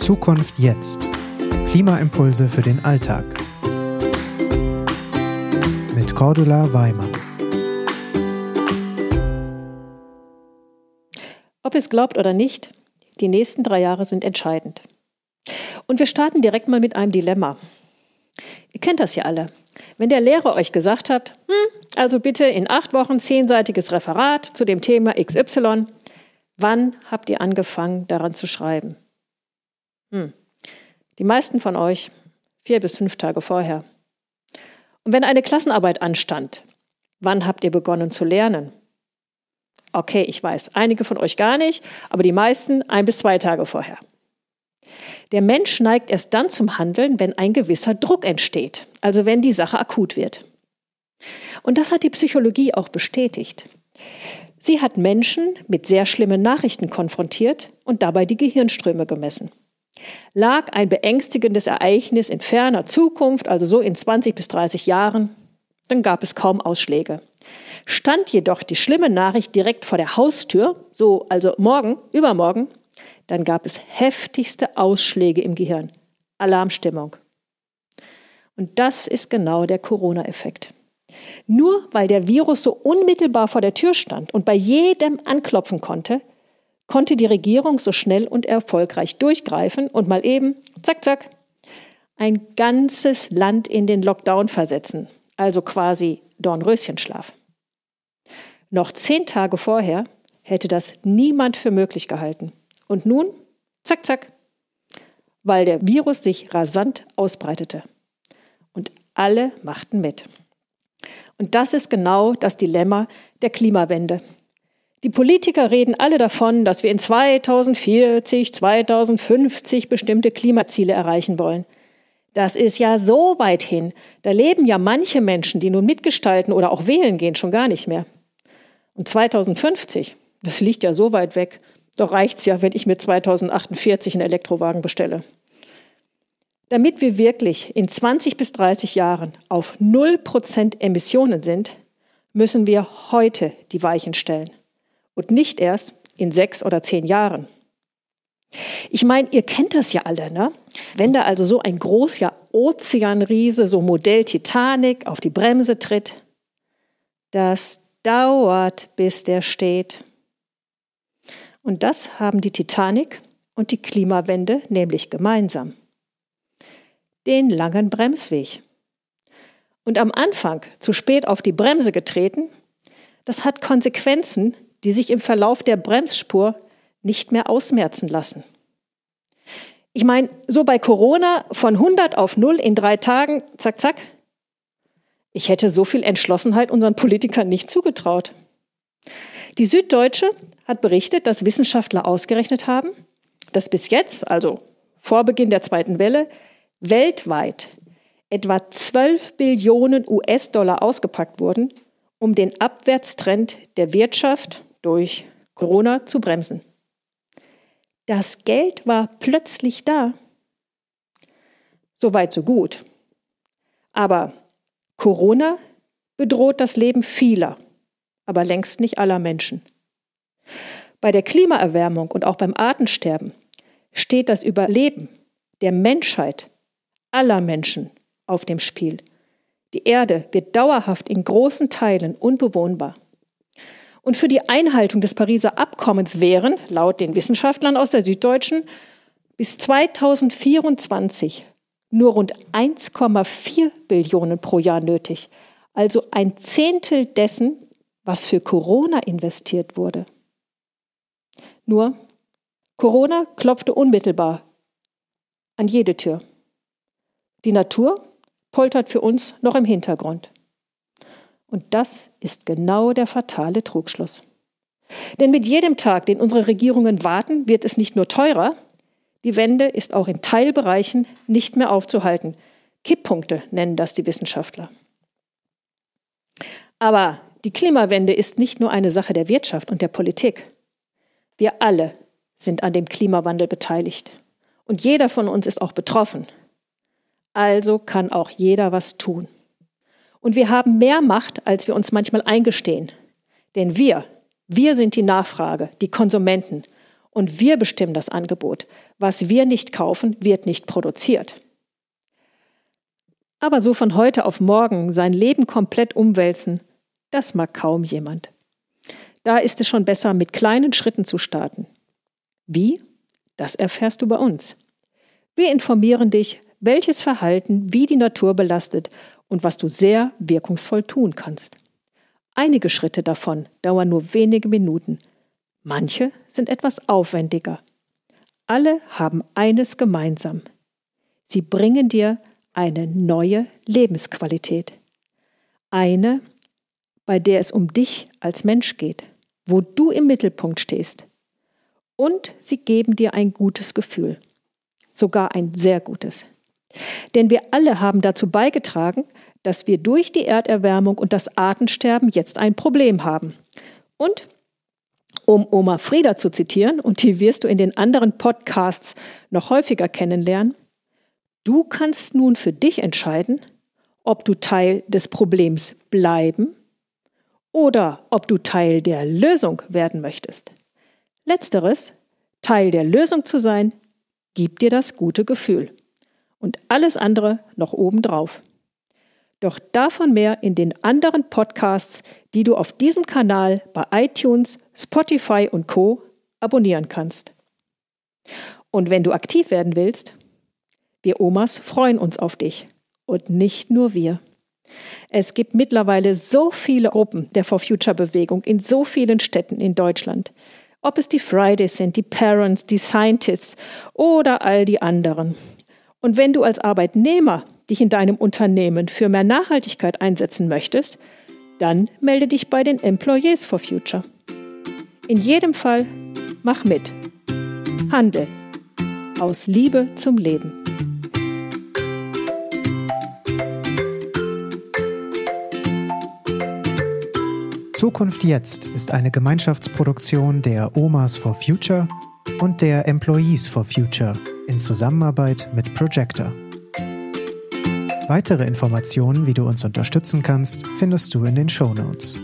Zukunft jetzt. Klimaimpulse für den Alltag. Mit Cordula Weimann. Ob es glaubt oder nicht, die nächsten drei Jahre sind entscheidend. Und wir starten direkt mal mit einem Dilemma. Ihr kennt das ja alle. Wenn der Lehrer euch gesagt hat, hm, also bitte in acht Wochen zehnseitiges Referat zu dem Thema XY, wann habt ihr angefangen daran zu schreiben? Hm. Die meisten von euch vier bis fünf Tage vorher. Und wenn eine Klassenarbeit anstand, wann habt ihr begonnen zu lernen? Okay, ich weiß, einige von euch gar nicht, aber die meisten ein bis zwei Tage vorher. Der Mensch neigt erst dann zum Handeln, wenn ein gewisser Druck entsteht, also wenn die Sache akut wird. Und das hat die Psychologie auch bestätigt. Sie hat Menschen mit sehr schlimmen Nachrichten konfrontiert und dabei die Gehirnströme gemessen. Lag ein beängstigendes Ereignis in ferner Zukunft, also so in 20 bis 30 Jahren, dann gab es kaum Ausschläge. Stand jedoch die schlimme Nachricht direkt vor der Haustür, so also morgen, übermorgen, dann gab es heftigste Ausschläge im Gehirn. Alarmstimmung. Und das ist genau der Corona-Effekt. Nur weil der Virus so unmittelbar vor der Tür stand und bei jedem anklopfen konnte, konnte die Regierung so schnell und erfolgreich durchgreifen und mal eben, zack, zack, ein ganzes Land in den Lockdown versetzen, also quasi Dornröschenschlaf. Noch zehn Tage vorher hätte das niemand für möglich gehalten. Und nun, zack, zack, weil der Virus sich rasant ausbreitete. Und alle machten mit. Und das ist genau das Dilemma der Klimawende. Die Politiker reden alle davon, dass wir in 2040, 2050 bestimmte Klimaziele erreichen wollen. Das ist ja so weit hin. Da leben ja manche Menschen, die nun mitgestalten oder auch wählen gehen, schon gar nicht mehr. Und 2050, das liegt ja so weit weg. Doch reicht's ja, wenn ich mir 2048 einen Elektrowagen bestelle. Damit wir wirklich in 20 bis 30 Jahren auf 0% Emissionen sind, müssen wir heute die Weichen stellen und nicht erst in sechs oder zehn Jahren. Ich meine, ihr kennt das ja alle, ne? Wenn da also so ein großer Ozeanriese, so Modell Titanic, auf die Bremse tritt, das dauert, bis der steht. Und das haben die Titanic und die Klimawende nämlich gemeinsam. Den langen Bremsweg. Und am Anfang zu spät auf die Bremse getreten, das hat Konsequenzen, die sich im Verlauf der Bremsspur nicht mehr ausmerzen lassen. Ich meine, so bei Corona von 100 auf 0 in drei Tagen, zack, zack. Ich hätte so viel Entschlossenheit unseren Politikern nicht zugetraut. Die Süddeutsche hat berichtet, dass Wissenschaftler ausgerechnet haben, dass bis jetzt, also vor Beginn der zweiten Welle, weltweit etwa 12 Billionen US-Dollar ausgepackt wurden, um den Abwärtstrend der Wirtschaft durch Corona zu bremsen. Das Geld war plötzlich da. So weit, so gut. Aber Corona bedroht das Leben vieler, aber längst nicht aller Menschen. Bei der Klimaerwärmung und auch beim Artensterben steht das Überleben der Menschheit, aller Menschen auf dem Spiel. Die Erde wird dauerhaft in großen Teilen unbewohnbar. Und für die Einhaltung des Pariser Abkommens wären, laut den Wissenschaftlern aus der Süddeutschen, bis 2024 nur rund 1,4 Billionen pro Jahr nötig, also ein Zehntel dessen, was für Corona investiert wurde. Nur, Corona klopfte unmittelbar an jede Tür. Die Natur poltert für uns noch im Hintergrund. Und das ist genau der fatale Trugschluss. Denn mit jedem Tag, den unsere Regierungen warten, wird es nicht nur teurer, die Wende ist auch in Teilbereichen nicht mehr aufzuhalten. Kipppunkte nennen das die Wissenschaftler. Aber die Klimawende ist nicht nur eine Sache der Wirtschaft und der Politik. Wir alle sind an dem Klimawandel beteiligt. Und jeder von uns ist auch betroffen. Also kann auch jeder was tun. Und wir haben mehr Macht, als wir uns manchmal eingestehen. Denn wir, wir sind die Nachfrage, die Konsumenten. Und wir bestimmen das Angebot. Was wir nicht kaufen, wird nicht produziert. Aber so von heute auf morgen sein Leben komplett umwälzen, das mag kaum jemand. Da ist es schon besser, mit kleinen Schritten zu starten. Wie? Das erfährst du bei uns. Wir informieren dich, welches Verhalten wie die Natur belastet und was du sehr wirkungsvoll tun kannst. Einige Schritte davon dauern nur wenige Minuten, manche sind etwas aufwendiger. Alle haben eines gemeinsam. Sie bringen dir eine neue Lebensqualität. Eine, bei der es um dich als Mensch geht, wo du im Mittelpunkt stehst. Und sie geben dir ein gutes Gefühl, sogar ein sehr gutes. Denn wir alle haben dazu beigetragen, dass wir durch die Erderwärmung und das Artensterben jetzt ein Problem haben. Und um Oma Frieda zu zitieren, und die wirst du in den anderen Podcasts noch häufiger kennenlernen, du kannst nun für dich entscheiden, ob du Teil des Problems bleiben oder ob du Teil der Lösung werden möchtest. Letzteres, Teil der Lösung zu sein, gibt dir das gute Gefühl und alles andere noch obendrauf. Doch davon mehr in den anderen Podcasts, die du auf diesem Kanal bei iTunes, Spotify und Co abonnieren kannst. Und wenn du aktiv werden willst, wir Omas freuen uns auf dich. Und nicht nur wir. Es gibt mittlerweile so viele Gruppen der For Future Bewegung in so vielen Städten in Deutschland. Ob es die Fridays sind, die Parents, die Scientists oder all die anderen. Und wenn du als Arbeitnehmer dich in deinem Unternehmen für mehr Nachhaltigkeit einsetzen möchtest, dann melde dich bei den Employees for Future. In jedem Fall mach mit. Handel. Aus Liebe zum Leben. Zukunft jetzt ist eine Gemeinschaftsproduktion der Omas for Future und der Employees for Future in Zusammenarbeit mit Projector. Weitere Informationen, wie du uns unterstützen kannst, findest du in den Show Notes.